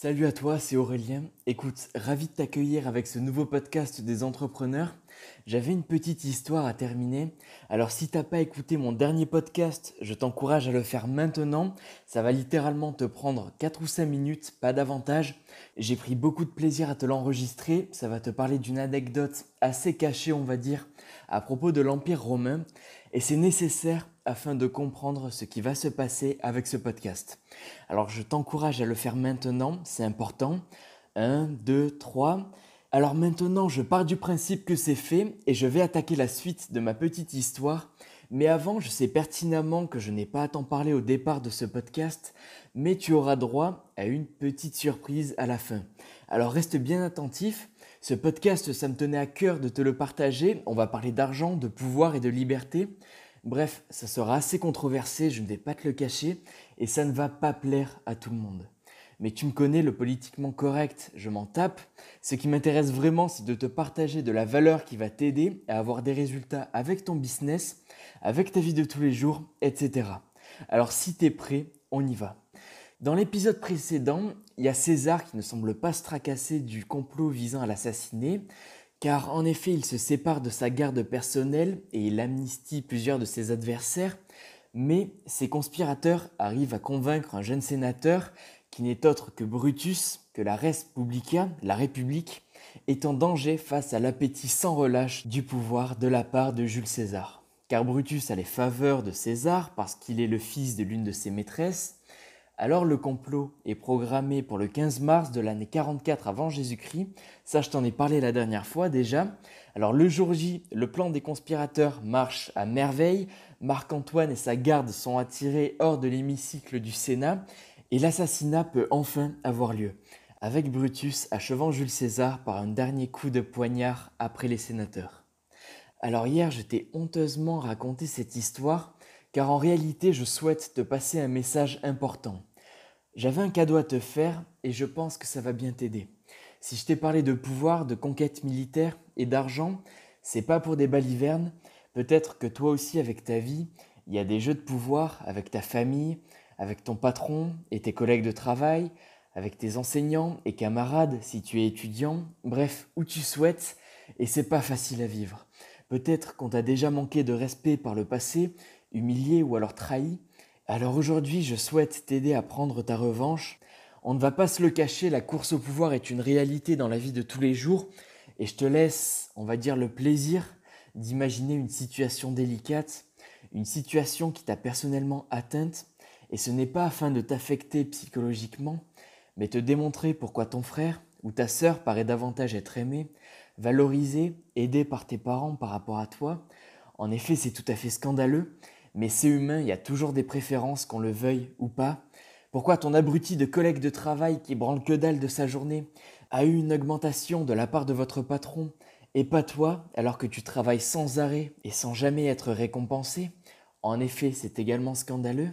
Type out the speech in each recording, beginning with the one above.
Salut à toi, c'est Aurélien. Écoute, ravi de t'accueillir avec ce nouveau podcast des entrepreneurs. J'avais une petite histoire à terminer. Alors si t'as pas écouté mon dernier podcast, je t'encourage à le faire maintenant. Ça va littéralement te prendre 4 ou 5 minutes, pas davantage. J'ai pris beaucoup de plaisir à te l'enregistrer. Ça va te parler d'une anecdote assez cachée, on va dire, à propos de l'Empire romain. Et c'est nécessaire afin de comprendre ce qui va se passer avec ce podcast. Alors je t'encourage à le faire maintenant, c'est important. 1, 2, 3. Alors maintenant, je pars du principe que c'est fait et je vais attaquer la suite de ma petite histoire. Mais avant, je sais pertinemment que je n'ai pas à t'en parler au départ de ce podcast, mais tu auras droit à une petite surprise à la fin. Alors reste bien attentif. Ce podcast, ça me tenait à cœur de te le partager. On va parler d'argent, de pouvoir et de liberté. Bref, ça sera assez controversé, je ne vais pas te le cacher, et ça ne va pas plaire à tout le monde mais tu me connais, le politiquement correct, je m'en tape. Ce qui m'intéresse vraiment, c'est de te partager de la valeur qui va t'aider à avoir des résultats avec ton business, avec ta vie de tous les jours, etc. Alors si tu es prêt, on y va. Dans l'épisode précédent, il y a César qui ne semble pas se tracasser du complot visant à l'assassiner, car en effet il se sépare de sa garde personnelle et il amnistie plusieurs de ses adversaires, mais ces conspirateurs arrivent à convaincre un jeune sénateur qui n'est autre que Brutus, que la res publica, la République, est en danger face à l'appétit sans relâche du pouvoir de la part de Jules César. Car Brutus a les faveurs de César parce qu'il est le fils de l'une de ses maîtresses, alors le complot est programmé pour le 15 mars de l'année 44 avant Jésus-Christ. Ça, je t'en ai parlé la dernière fois déjà. Alors le jour J, le plan des conspirateurs marche à merveille. Marc-Antoine et sa garde sont attirés hors de l'hémicycle du Sénat et l'assassinat peut enfin avoir lieu, avec Brutus achevant Jules César par un dernier coup de poignard après les sénateurs. Alors hier, je t'ai honteusement raconté cette histoire, car en réalité, je souhaite te passer un message important. J'avais un cadeau à te faire et je pense que ça va bien t'aider. Si je t'ai parlé de pouvoir, de conquête militaire et d'argent, c'est pas pour des balivernes. Peut-être que toi aussi, avec ta vie, il y a des jeux de pouvoir avec ta famille, avec ton patron et tes collègues de travail, avec tes enseignants et camarades si tu es étudiant, bref, où tu souhaites, et c'est pas facile à vivre. Peut-être qu'on t'a déjà manqué de respect par le passé, humilié ou alors trahi. Alors aujourd'hui, je souhaite t'aider à prendre ta revanche. On ne va pas se le cacher, la course au pouvoir est une réalité dans la vie de tous les jours, et je te laisse, on va dire, le plaisir d'imaginer une situation délicate, une situation qui t'a personnellement atteinte, et ce n'est pas afin de t'affecter psychologiquement, mais te démontrer pourquoi ton frère ou ta sœur paraît davantage être aimé, valorisé, aidé par tes parents par rapport à toi. En effet, c'est tout à fait scandaleux, mais c'est humain, il y a toujours des préférences, qu'on le veuille ou pas. Pourquoi ton abruti de collègue de travail qui branle que dalle de sa journée a eu une augmentation de la part de votre patron et pas toi alors que tu travailles sans arrêt et sans jamais être récompensé? En effet, c'est également scandaleux.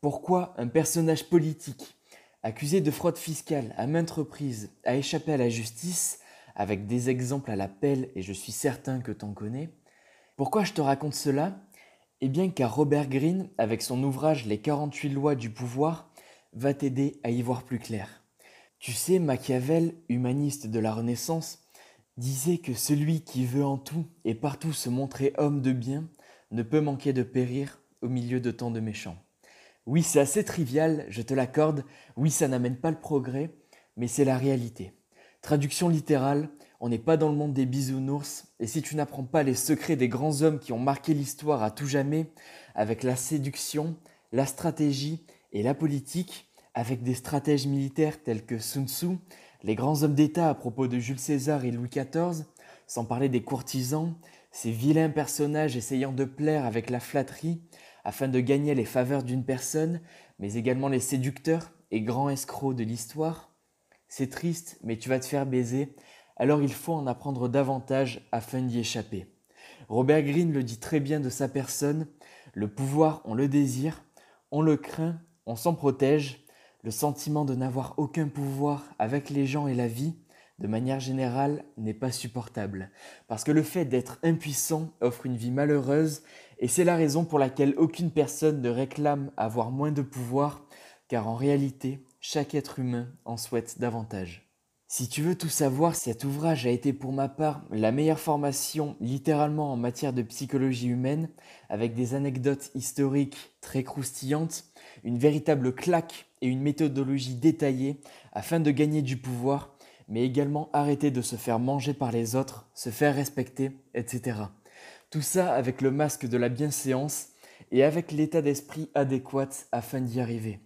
Pourquoi un personnage politique accusé de fraude fiscale à maintes reprises a échappé à la justice avec des exemples à la pelle et je suis certain que t'en connais? Pourquoi je te raconte cela? Eh bien car Robert Greene, avec son ouvrage Les 48 lois du pouvoir, va t'aider à y voir plus clair. Tu sais, Machiavel, humaniste de la Renaissance, disait que celui qui veut en tout et partout se montrer homme de bien ne peut manquer de périr au milieu de tant de méchants. Oui, c'est assez trivial, je te l'accorde, oui, ça n'amène pas le progrès, mais c'est la réalité. Traduction littérale, on n'est pas dans le monde des bisounours, et si tu n'apprends pas les secrets des grands hommes qui ont marqué l'histoire à tout jamais, avec la séduction, la stratégie et la politique, avec des stratèges militaires tels que Sun Tzu, les grands hommes d'État à propos de Jules César et Louis XIV, sans parler des courtisans, ces vilains personnages essayant de plaire avec la flatterie, afin de gagner les faveurs d'une personne, mais également les séducteurs et grands escrocs de l'histoire. C'est triste, mais tu vas te faire baiser, alors il faut en apprendre davantage afin d'y échapper. Robert Greene le dit très bien de sa personne, le pouvoir on le désire, on le craint, on s'en protège, le sentiment de n'avoir aucun pouvoir avec les gens et la vie, de manière générale, n'est pas supportable, parce que le fait d'être impuissant offre une vie malheureuse et c'est la raison pour laquelle aucune personne ne réclame avoir moins de pouvoir, car en réalité, chaque être humain en souhaite davantage. Si tu veux tout savoir, cet ouvrage a été pour ma part la meilleure formation littéralement en matière de psychologie humaine, avec des anecdotes historiques très croustillantes, une véritable claque et une méthodologie détaillée afin de gagner du pouvoir, mais également arrêter de se faire manger par les autres, se faire respecter, etc. Tout ça avec le masque de la bienséance et avec l'état d'esprit adéquat afin d'y arriver.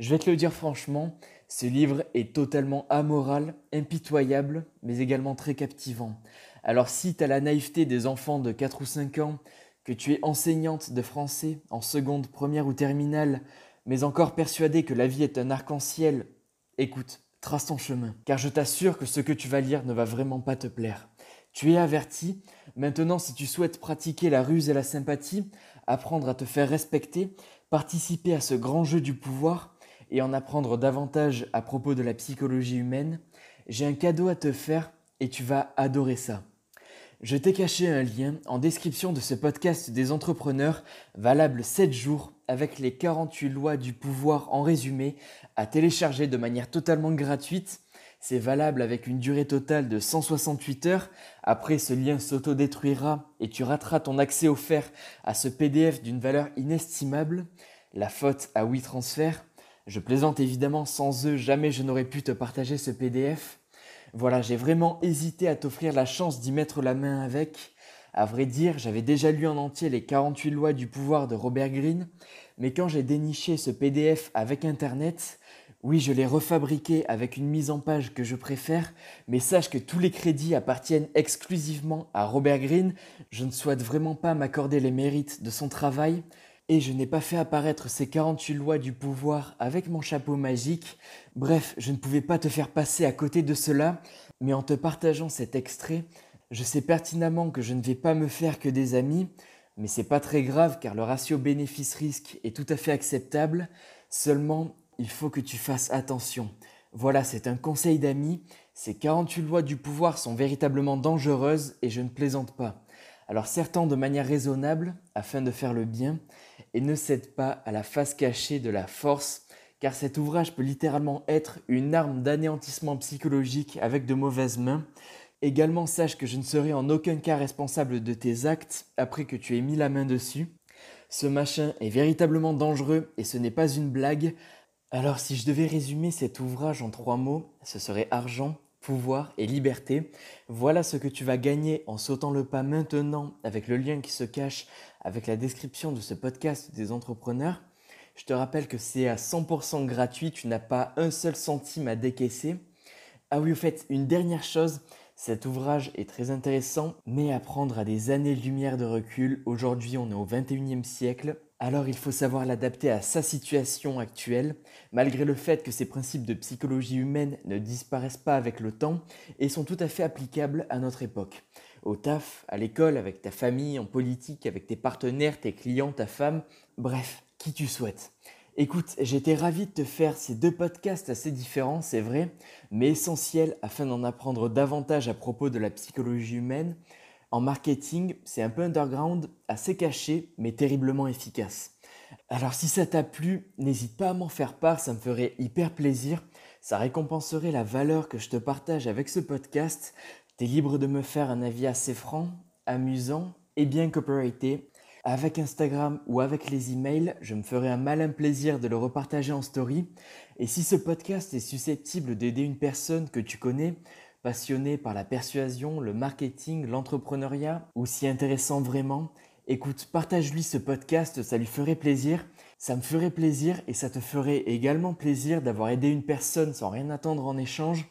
Je vais te le dire franchement, ce livre est totalement amoral, impitoyable, mais également très captivant. Alors si tu as la naïveté des enfants de 4 ou 5 ans, que tu es enseignante de français en seconde, première ou terminale, mais encore persuadé que la vie est un arc-en-ciel, écoute, trace ton chemin, car je t'assure que ce que tu vas lire ne va vraiment pas te plaire. Tu es averti, maintenant si tu souhaites pratiquer la ruse et la sympathie, apprendre à te faire respecter, participer à ce grand jeu du pouvoir, et en apprendre davantage à propos de la psychologie humaine, j'ai un cadeau à te faire et tu vas adorer ça. Je t'ai caché un lien en description de ce podcast des entrepreneurs valable 7 jours avec les 48 lois du pouvoir en résumé à télécharger de manière totalement gratuite. C'est valable avec une durée totale de 168 heures. Après, ce lien s'autodétruira et tu rateras ton accès offert à ce PDF d'une valeur inestimable. La faute à WeTransfer. Je plaisante évidemment, sans eux, jamais je n'aurais pu te partager ce PDF. Voilà, j'ai vraiment hésité à t'offrir la chance d'y mettre la main avec. À vrai dire, j'avais déjà lu en entier les 48 lois du pouvoir de Robert Greene, mais quand j'ai déniché ce PDF avec Internet, oui, je l'ai refabriqué avec une mise en page que je préfère, mais sache que tous les crédits appartiennent exclusivement à Robert Greene. Je ne souhaite vraiment pas m'accorder les mérites de son travail. Et je n'ai pas fait apparaître ces 48 lois du pouvoir avec mon chapeau magique. Bref, je ne pouvais pas te faire passer à côté de cela, mais en te partageant cet extrait, je sais pertinemment que je ne vais pas me faire que des amis, mais c'est pas très grave car le ratio bénéfice-risque est tout à fait acceptable. Seulement, il faut que tu fasses attention. Voilà, c'est un conseil d'amis. Ces 48 lois du pouvoir sont véritablement dangereuses et je ne plaisante pas. Alors certains de manière raisonnable afin de faire le bien et ne cède pas à la face cachée de la force car cet ouvrage peut littéralement être une arme d'anéantissement psychologique avec de mauvaises mains. Également sache que je ne serai en aucun cas responsable de tes actes après que tu aies mis la main dessus. Ce machin est véritablement dangereux et ce n'est pas une blague. Alors si je devais résumer cet ouvrage en trois mots, ce serait argent, pouvoir et liberté. Voilà ce que tu vas gagner en sautant le pas maintenant avec le lien qui se cache avec la description de ce podcast des entrepreneurs. Je te rappelle que c'est à 100% gratuit, tu n'as pas un seul centime à décaisser. Ah oui, au fait, une dernière chose, cet ouvrage est très intéressant, mais à prendre à des années-lumière de recul. Aujourd'hui, on est au 21e siècle alors il faut savoir l'adapter à sa situation actuelle, malgré le fait que ces principes de psychologie humaine ne disparaissent pas avec le temps et sont tout à fait applicables à notre époque. Au taf, à l'école, avec ta famille, en politique, avec tes partenaires, tes clients, ta femme, bref, qui tu souhaites. Écoute, j'étais ravi de te faire ces deux podcasts assez différents, c'est vrai, mais essentiels afin d'en apprendre davantage à propos de la psychologie humaine, en marketing, c'est un peu underground, assez caché, mais terriblement efficace. Alors si ça t'a plu, n'hésite pas à m'en faire part, ça me ferait hyper plaisir. Ça récompenserait la valeur que je te partage avec ce podcast. T'es libre de me faire un avis assez franc, amusant et bien copyrighté. Avec Instagram ou avec les emails, je me ferai un malin plaisir de le repartager en story. Et si ce podcast est susceptible d'aider une personne que tu connais, passionné par la persuasion, le marketing, l'entrepreneuriat, ou si intéressant vraiment, écoute, partage-lui ce podcast, ça lui ferait plaisir. Ça me ferait plaisir et ça te ferait également plaisir d'avoir aidé une personne sans rien attendre en échange.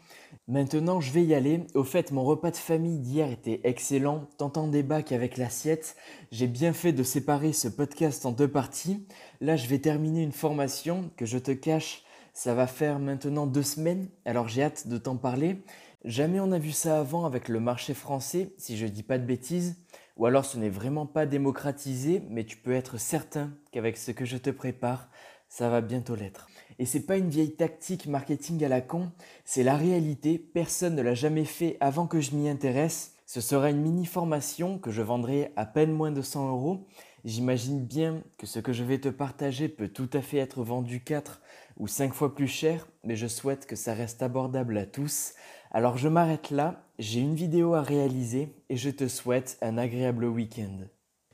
Maintenant, je vais y aller. Au fait, mon repas de famille d'hier était excellent, tant en débat qu'avec l'assiette. J'ai bien fait de séparer ce podcast en deux parties. Là, je vais terminer une formation que je te cache. Ça va faire maintenant deux semaines, alors j'ai hâte de t'en parler. Jamais on a vu ça avant avec le marché français, si je dis pas de bêtises. Ou alors ce n'est vraiment pas démocratisé, mais tu peux être certain qu'avec ce que je te prépare, ça va bientôt l'être. Et c'est pas une vieille tactique marketing à la con, c'est la réalité, personne ne l'a jamais fait avant que je m'y intéresse. Ce sera une mini formation que je vendrai à peine moins de 100 euros. J'imagine bien que ce que je vais te partager peut tout à fait être vendu 4, ou 5 fois plus cher, mais je souhaite que ça reste abordable à tous. Alors je m'arrête là, j'ai une vidéo à réaliser et je te souhaite un agréable week-end.